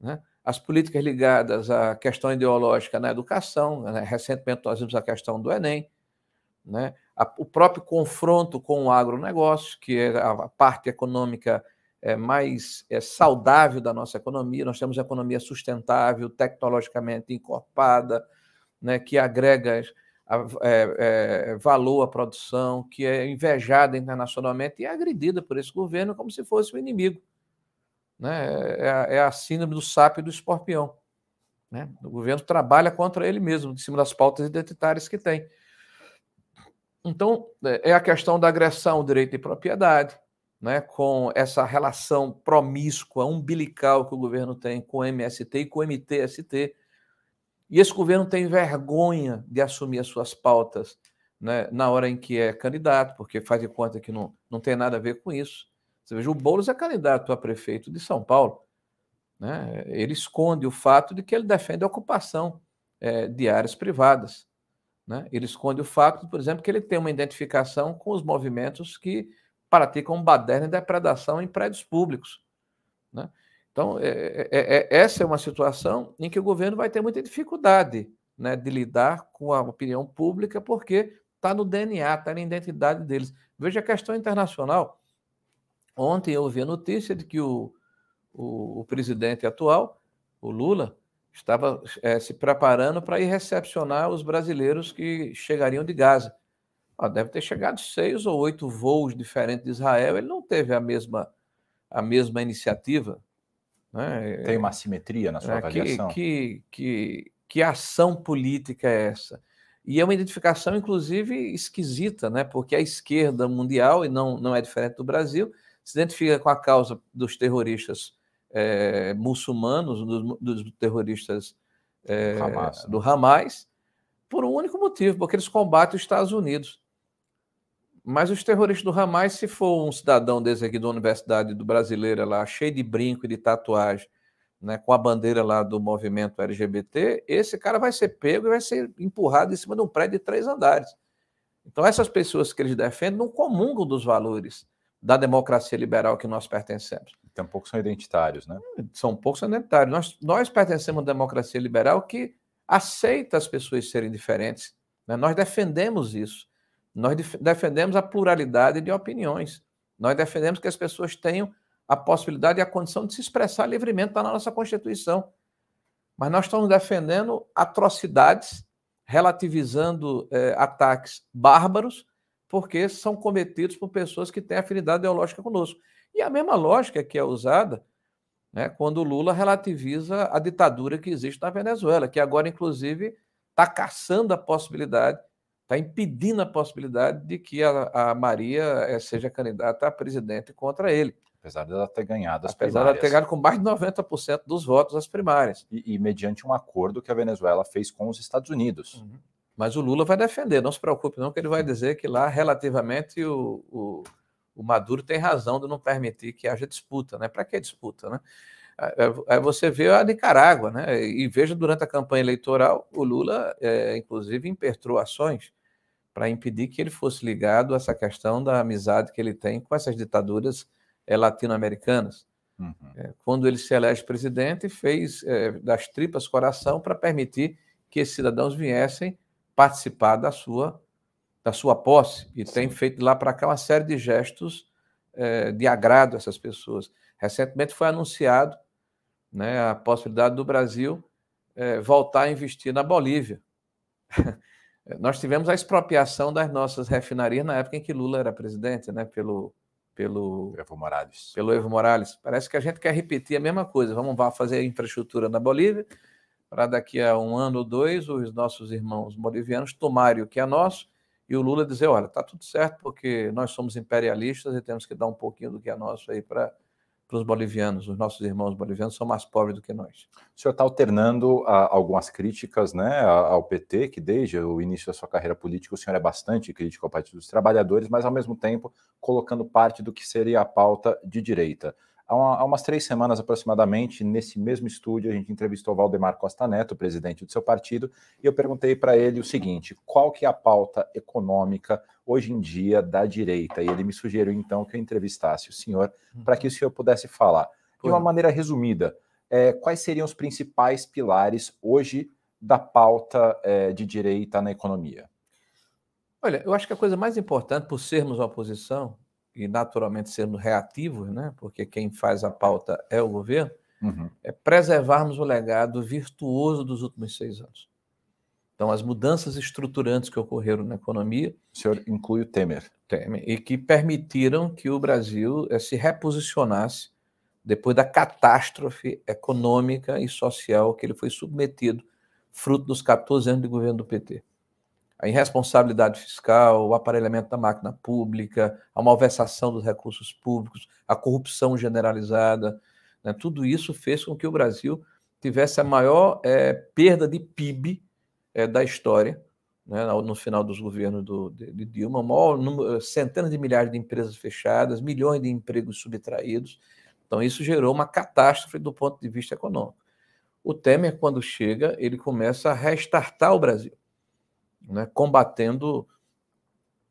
Né? As políticas ligadas à questão ideológica na educação, né? recentemente nós vimos a questão do Enem, né? o próprio confronto com o agronegócio, que é a parte econômica é, mais é, saudável da nossa economia. Nós temos economia sustentável, tecnologicamente encorpada, né, que agrega é, é, valor à produção, que é invejada internacionalmente e é agredida por esse governo como se fosse o um inimigo. Né? É, a, é a síndrome do sapo e do escorpião. Né? O governo trabalha contra ele mesmo, em cima das pautas identitárias que tem. Então, é, é a questão da agressão ao direito de propriedade, né, com essa relação promíscua, umbilical que o governo tem com o MST e com o MTST. E esse governo tem vergonha de assumir as suas pautas né, na hora em que é candidato, porque faz de conta que não, não tem nada a ver com isso. Você veja, o Boulos é candidato a prefeito de São Paulo. Né? Ele esconde o fato de que ele defende a ocupação é, de áreas privadas. Né? Ele esconde o fato, por exemplo, que ele tem uma identificação com os movimentos que praticam baderna e depredação em prédios públicos. Né? Então, é, é, é, é, essa é uma situação em que o governo vai ter muita dificuldade né, de lidar com a opinião pública, porque está no DNA, está na identidade deles. Veja a questão internacional. Ontem eu ouvi a notícia de que o, o, o presidente atual, o Lula, estava é, se preparando para ir recepcionar os brasileiros que chegariam de Gaza deve ter chegado seis ou oito voos diferentes de Israel. Ele não teve a mesma, a mesma iniciativa. Né? Tem uma simetria na sua é, avaliação? Que, que, que, que ação política é essa? E é uma identificação, inclusive, esquisita, né? porque a esquerda mundial, e não, não é diferente do Brasil, se identifica com a causa dos terroristas é, muçulmanos, dos, dos terroristas é, Hamas, do Hamas, por um único motivo, porque eles combatem os Estados Unidos. Mas os terroristas do Hamas, se for um cidadão desse aqui da Universidade do Brasileira lá, cheio de brinco e de tatuagem, né, com a bandeira lá do movimento LGBT, esse cara vai ser pego e vai ser empurrado em cima de um prédio de três andares. Então, essas pessoas que eles defendem não comungam dos valores da democracia liberal que nós pertencemos. Tampouco são identitários, né? São poucos identitários. Nós, nós pertencemos à democracia liberal que aceita as pessoas serem diferentes. Né? Nós defendemos isso. Nós defendemos a pluralidade de opiniões. Nós defendemos que as pessoas tenham a possibilidade e a condição de se expressar livremente, está na nossa Constituição. Mas nós estamos defendendo atrocidades, relativizando é, ataques bárbaros, porque são cometidos por pessoas que têm afinidade ideológica conosco. E a mesma lógica que é usada né, quando o Lula relativiza a ditadura que existe na Venezuela, que agora, inclusive, está caçando a possibilidade está impedindo a possibilidade de que a, a Maria eh, seja candidata a presidente contra ele. Apesar dela ter ganhado as Apesar primárias. dela ter ganhado com mais de 90% dos votos as primárias. E, e, mediante um acordo que a Venezuela fez com os Estados Unidos. Uhum. Mas o Lula vai defender, não se preocupe não, que ele vai dizer que lá, relativamente, o, o, o Maduro tem razão de não permitir que haja disputa. Né? Para que disputa? Né? Aí você vê a Nicarágua, né? E veja durante a campanha eleitoral, o Lula, é, inclusive, impetrou ações para impedir que ele fosse ligado a essa questão da amizade que ele tem com essas ditaduras é, latino-americanas. Uhum. É, quando ele se elege presidente, fez é, das tripas coração para permitir que esses cidadãos viessem participar da sua da sua posse e Sim. tem feito lá para cá uma série de gestos de agrado a essas pessoas. Recentemente foi anunciado né, a possibilidade do Brasil é, voltar a investir na Bolívia. Nós tivemos a expropriação das nossas refinarias na época em que Lula era presidente, né, pelo, pelo Evo Morales. Pelo Evo Morales. Parece que a gente quer repetir a mesma coisa. Vamos fazer infraestrutura na Bolívia, para daqui a um ano ou dois os nossos irmãos bolivianos tomarem o que é nosso e o Lula dizer: olha, está tudo certo porque nós somos imperialistas e temos que dar um pouquinho do que é nosso aí para para os bolivianos, os nossos irmãos bolivianos são mais pobres do que nós. O senhor está alternando a, algumas críticas né, ao PT, que desde o início da sua carreira política o senhor é bastante crítico ao Partido dos Trabalhadores, mas ao mesmo tempo colocando parte do que seria a pauta de direita. Há, uma, há, umas três semanas aproximadamente, nesse mesmo estúdio, a gente entrevistou Valdemar Costa Neto, presidente do seu partido, e eu perguntei para ele o seguinte: qual que é a pauta econômica hoje em dia da direita? E ele me sugeriu então que eu entrevistasse o senhor para que o senhor pudesse falar. De uma maneira resumida, é, quais seriam os principais pilares hoje da pauta é, de direita na economia? Olha, eu acho que a coisa mais importante, por sermos oposição, e naturalmente sendo reativos, né, porque quem faz a pauta é o governo, uhum. é preservarmos o legado virtuoso dos últimos seis anos. Então, as mudanças estruturantes que ocorreram na economia. O senhor inclui o Temer. Temer e que permitiram que o Brasil eh, se reposicionasse depois da catástrofe econômica e social que ele foi submetido, fruto dos 14 anos de governo do PT a irresponsabilidade fiscal, o aparelhamento da máquina pública, a malversação dos recursos públicos, a corrupção generalizada, né? tudo isso fez com que o Brasil tivesse a maior é, perda de PIB é, da história, né? no final dos governos do, de, de Dilma, maior, número, centenas de milhares de empresas fechadas, milhões de empregos subtraídos. Então, isso gerou uma catástrofe do ponto de vista econômico. O Temer, quando chega, ele começa a restartar o Brasil né, combatendo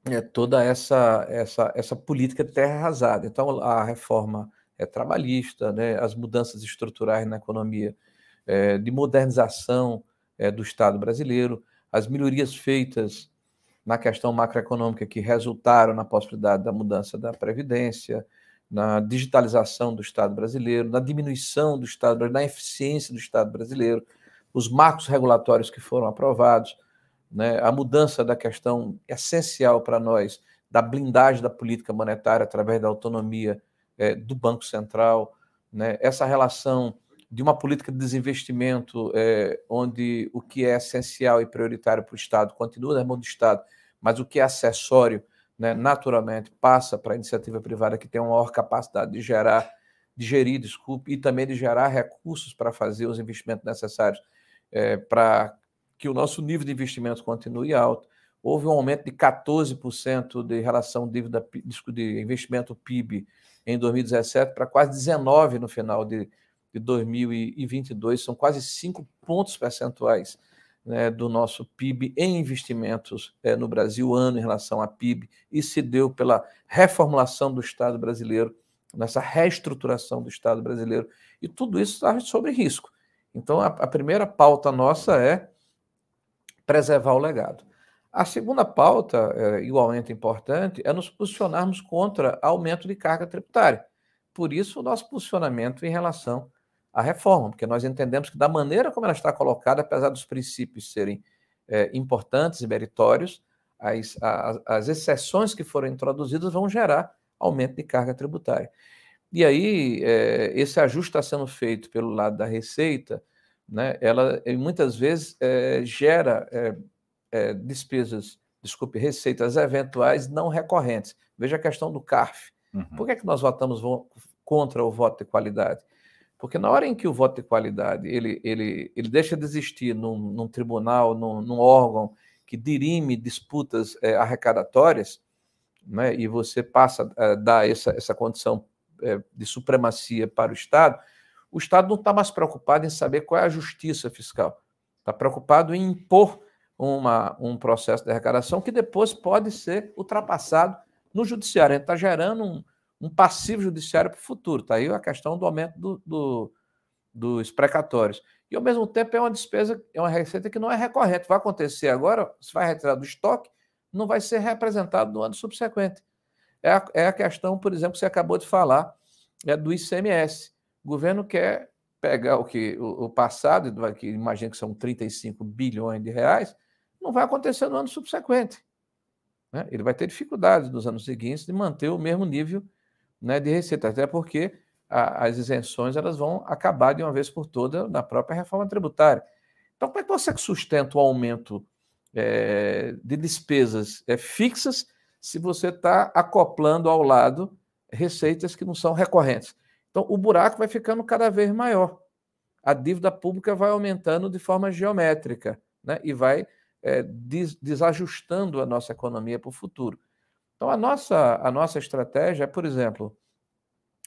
é, toda essa, essa, essa política de terra arrasada. Então, a reforma é, trabalhista, né, as mudanças estruturais na economia, é, de modernização é, do Estado brasileiro, as melhorias feitas na questão macroeconômica que resultaram na possibilidade da mudança da Previdência, na digitalização do Estado brasileiro, na diminuição do Estado, na eficiência do Estado brasileiro, os marcos regulatórios que foram aprovados, né, a mudança da questão essencial para nós da blindagem da política monetária através da autonomia é, do Banco Central, né, essa relação de uma política de desinvestimento é, onde o que é essencial e prioritário para o Estado continua na mão do Estado, mas o que é acessório, né, naturalmente, passa para a iniciativa privada que tem uma maior capacidade de gerar, de gerir, desculpe, e também de gerar recursos para fazer os investimentos necessários é, para que o nosso nível de investimentos continue alto. Houve um aumento de 14% de relação dívida de investimento PIB em 2017 para quase 19 no final de, de 2022, são quase 5 pontos percentuais né, do nosso PIB em investimentos é, no Brasil ano em relação a PIB, e se deu pela reformulação do Estado brasileiro, nessa reestruturação do Estado brasileiro, e tudo isso está sobre risco. Então, a, a primeira pauta nossa é preservar o legado. A segunda pauta, é, igualmente importante, é nos posicionarmos contra aumento de carga tributária. Por isso, o nosso posicionamento em relação à reforma, porque nós entendemos que, da maneira como ela está colocada, apesar dos princípios serem é, importantes e meritórios, as, as, as exceções que foram introduzidas vão gerar aumento de carga tributária. E aí, é, esse ajuste está sendo feito pelo lado da Receita, né, ela muitas vezes é, gera é, é, despesas, desculpe, receitas eventuais não recorrentes. Veja a questão do CARF. Uhum. Por que, é que nós votamos contra o voto de qualidade? Porque na hora em que o voto de qualidade ele, ele, ele deixa de existir num, num tribunal, num, num, órgão que dirime disputas é, arrecadatórias, né, e você passa a dar essa, essa condição é, de supremacia para o Estado, o Estado não está mais preocupado em saber qual é a justiça fiscal. Está preocupado em impor uma, um processo de arrecadação que depois pode ser ultrapassado no judiciário. Está gerando um, um passivo judiciário para o futuro. Está aí a questão do aumento do, do, dos precatórios. E, ao mesmo tempo, é uma despesa, é uma receita que não é recorrente. Vai acontecer agora, se vai retirar do estoque, não vai ser representado no ano subsequente. É a, é a questão, por exemplo, que você acabou de falar é do ICMS. O governo quer pegar o que o, o passado, que imagina que são 35 bilhões de reais, não vai acontecer no ano subsequente. Né? Ele vai ter dificuldades nos anos seguintes de manter o mesmo nível né, de receita, até porque a, as isenções elas vão acabar de uma vez por todas na própria reforma tributária. Então, como é que você sustenta o aumento é, de despesas é, fixas se você está acoplando ao lado receitas que não são recorrentes? Então, o buraco vai ficando cada vez maior. A dívida pública vai aumentando de forma geométrica né, e vai é, des, desajustando a nossa economia para o futuro. Então, a nossa, a nossa estratégia é, por exemplo,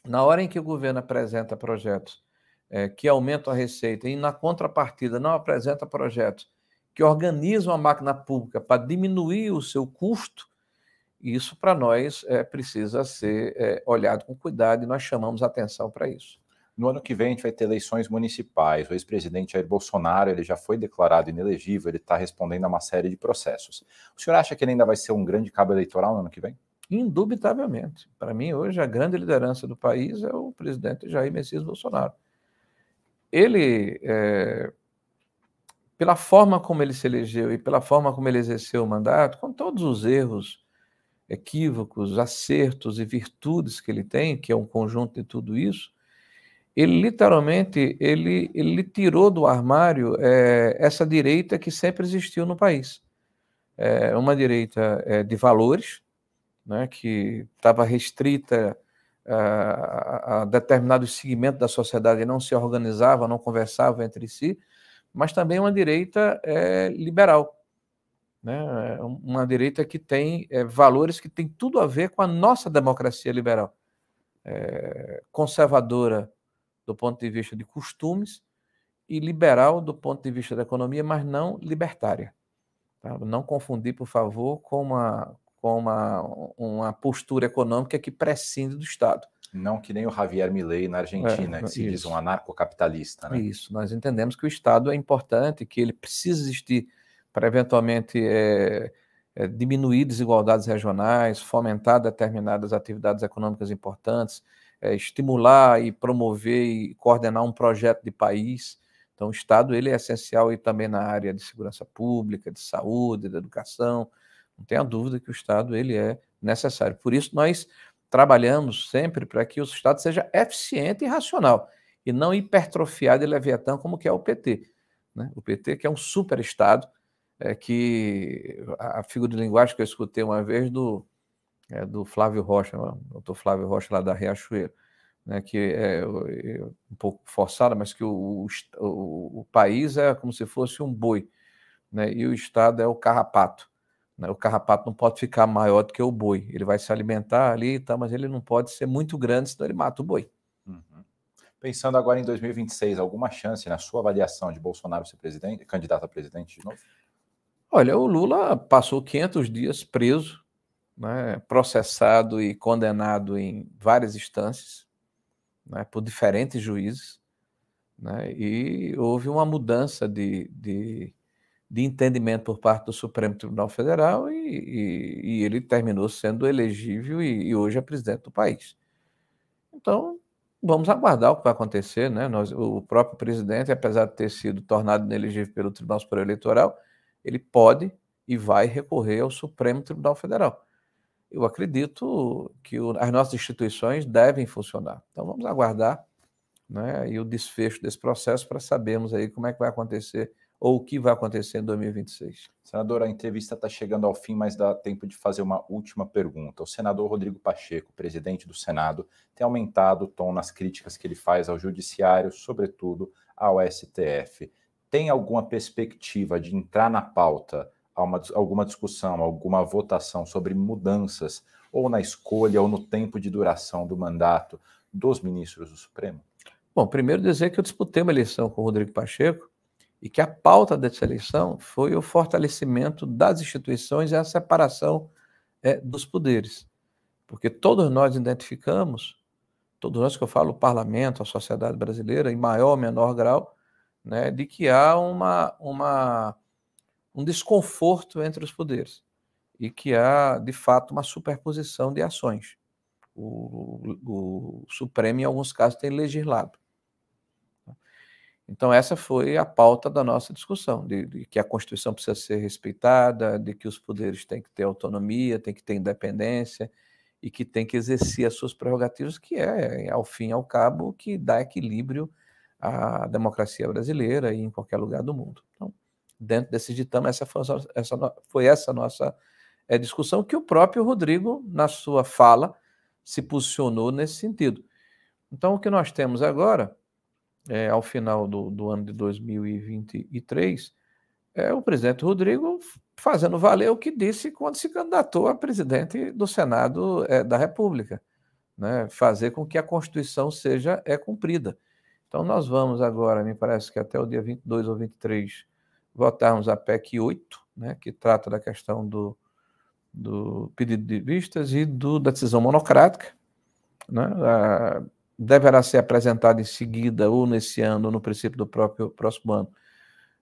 na hora em que o governo apresenta projetos é, que aumentam a receita e, na contrapartida, não apresenta projetos que organizam a máquina pública para diminuir o seu custo, isso para nós é, precisa ser é, olhado com cuidado e nós chamamos atenção para isso. No ano que vem a gente vai ter eleições municipais. O ex-presidente Jair Bolsonaro ele já foi declarado inelegível, ele está respondendo a uma série de processos. O senhor acha que ele ainda vai ser um grande cabo eleitoral no ano que vem? Indubitavelmente. Para mim, hoje, a grande liderança do país é o presidente Jair Messias Bolsonaro. Ele, é, pela forma como ele se elegeu e pela forma como ele exerceu o mandato, com todos os erros, equívocos, acertos e virtudes que ele tem, que é um conjunto de tudo isso, ele literalmente ele, ele tirou do armário é, essa direita que sempre existiu no país. É uma direita é, de valores, né, que estava restrita a, a segmentos da sociedade não se organizava, não conversava entre si, mas também uma direita é, liberal, né, uma direita que tem é, valores que tem tudo a ver com a nossa democracia liberal, é, conservadora do ponto de vista de costumes e liberal do ponto de vista da economia, mas não libertária. Tá? Não confundir, por favor, com uma, com uma, uma postura econômica que prescinde do Estado. Não que nem o Javier Milei na Argentina, é, que se isso. diz um anarcocapitalista. Né? Isso, nós entendemos que o Estado é importante, que ele precisa existir para eventualmente é, é, diminuir desigualdades regionais, fomentar determinadas atividades econômicas importantes, é, estimular e promover e coordenar um projeto de país. Então, o Estado ele é essencial e também na área de segurança pública, de saúde, de educação. Não tenha dúvida que o Estado ele é necessário. Por isso, nós trabalhamos sempre para que o Estado seja eficiente e racional, e não hipertrofiado e leviatã como que é o PT. Né? O PT que é um super Estado, é, que a figura de linguagem que eu escutei uma vez do é, do Flávio Rocha, o doutor Flávio Rocha lá da Riachuelo, né, que é, é, um pouco forçada, mas que o, o, o, país é como se fosse um boi, né, e o Estado é o carrapato. Né, o carrapato não pode ficar maior do que o boi, ele vai se alimentar ali, tá, mas ele não pode ser muito grande, senão ele mata o boi. Uhum. Pensando agora em 2026, alguma chance na sua avaliação de Bolsonaro ser presidente, candidato a presidente de novo? Olha, o Lula passou 500 dias preso, né, processado e condenado em várias instâncias, né, por diferentes juízes, né, e houve uma mudança de, de, de, entendimento por parte do Supremo Tribunal Federal e, e, e ele terminou sendo elegível e, e, hoje é presidente do país. Então, vamos aguardar o que vai acontecer. Né? Nós, o próprio presidente, apesar de ter sido tornado inelegível pelo Tribunal Superior Eleitoral, ele pode e vai recorrer ao Supremo Tribunal Federal eu acredito que o, as nossas instituições devem funcionar. Então vamos aguardar né, e o desfecho desse processo para sabermos aí como é que vai acontecer ou o que vai acontecer em 2026. Senador, a entrevista está chegando ao fim, mas dá tempo de fazer uma última pergunta. O senador Rodrigo Pacheco, presidente do Senado, tem aumentado o tom nas críticas que ele faz ao Judiciário, sobretudo ao STF. Tem alguma perspectiva de entrar na pauta uma, alguma discussão, alguma votação sobre mudanças, ou na escolha ou no tempo de duração do mandato dos ministros do Supremo? Bom, primeiro dizer que eu disputei uma eleição com o Rodrigo Pacheco e que a pauta dessa eleição foi o fortalecimento das instituições e a separação é, dos poderes. Porque todos nós identificamos, todos nós que eu falo, o parlamento, a sociedade brasileira, em maior ou menor grau, né, de que há uma, uma um desconforto entre os poderes e que há, de fato, uma superposição de ações. o, o Supremo, em alguns casos, tem legislado. Então, essa foi a pauta da nossa discussão, de, de, que a Constituição precisa ser respeitada, de que os poderes têm que ter autonomia, têm que ter independência e que têm que exercer as suas prerrogativas, que é, ao fim e ao cabo, que dá equilíbrio à democracia brasileira e em qualquer lugar do mundo. Então, dentro desse ditame, essa foi essa, foi essa nossa é, discussão, que o próprio Rodrigo, na sua fala, se posicionou nesse sentido. Então, o que nós temos agora é, ao final do, do, ano de 2023, é o presidente Rodrigo fazendo valer o que disse quando se candidatou a presidente do Senado é, da República, né? fazer com que a Constituição seja é cumprida. Então, nós vamos agora, me parece que até o dia 22 ou 23, votarmos a PEC 8, né? que trata da questão do, do pedido de vistas e do, da decisão monocrática. Né? A, deverá ser apresentado em seguida, ou nesse ano, ou no princípio do próprio próximo ano.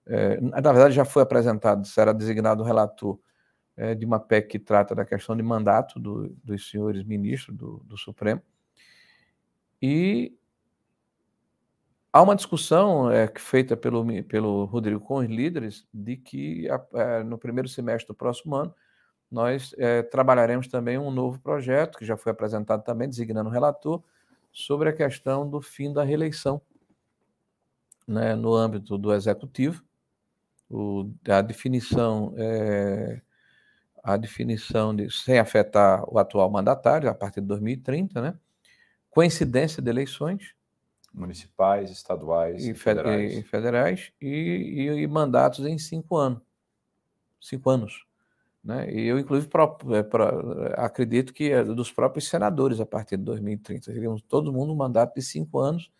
É, na verdade, já foi apresentado, será designado o relator é, de uma PEC que trata da questão de mandato do, dos senhores ministros do, do, Supremo. E há uma discussão é, feita pelo, pelo Rodrigo com os líderes de que é, no primeiro semestre do próximo ano nós é, trabalharemos também um novo projeto, que já foi apresentado também, designando relator, sobre a questão do fim da reeleição né, no âmbito do executivo, o, a definição é, a definição de sem afetar o atual mandatário a partir de 2030, né? Coincidência de eleições municipais, estaduais e, federais, e, federais e, e, e mandatos em cinco anos, cinco anos. Né? E eu, inclusive, é, acredito que é dos próprios senadores a partir de 2030. Teríamos todo mundo um mandato de cinco anos,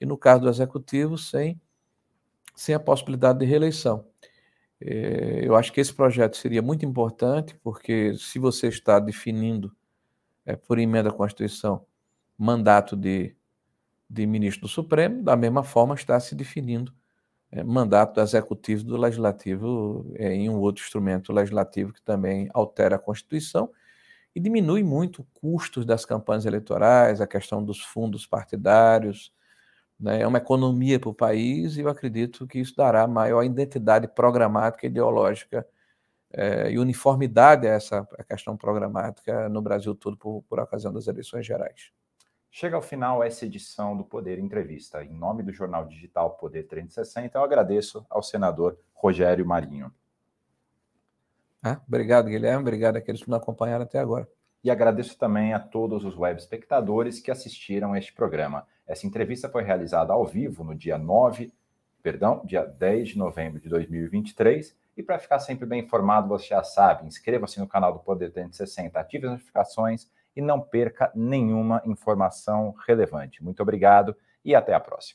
e no caso do executivo, sem, sem a possibilidade de reeleição. É, eu acho que esse projeto seria muito importante, porque se você está definindo, é, por emenda à Constituição, mandato de, de ministro do Supremo, da mesma forma está se definindo é, mandato do executivo do legislativo é, em um outro instrumento legislativo que também altera a Constituição e diminui muito custos das campanhas eleitorais, a questão dos fundos partidários. Né? É uma economia para o país e eu acredito que isso dará maior identidade programática ideológica é, e uniformidade a essa a questão programática no Brasil todo por, por ocasião das eleições gerais. Chega ao final essa edição do Poder Entrevista. Em nome do jornal digital Poder 360, eu agradeço ao senador Rogério Marinho. Ah, obrigado, Guilherme. Obrigado àqueles que nos acompanharam até agora. E agradeço também a todos os web espectadores que assistiram a este programa. Essa entrevista foi realizada ao vivo no dia 9, perdão, dia 10 de novembro de 2023. E para ficar sempre bem informado, você já sabe, inscreva-se no canal do Poder 360, ative as notificações e não perca nenhuma informação relevante. Muito obrigado e até a próxima.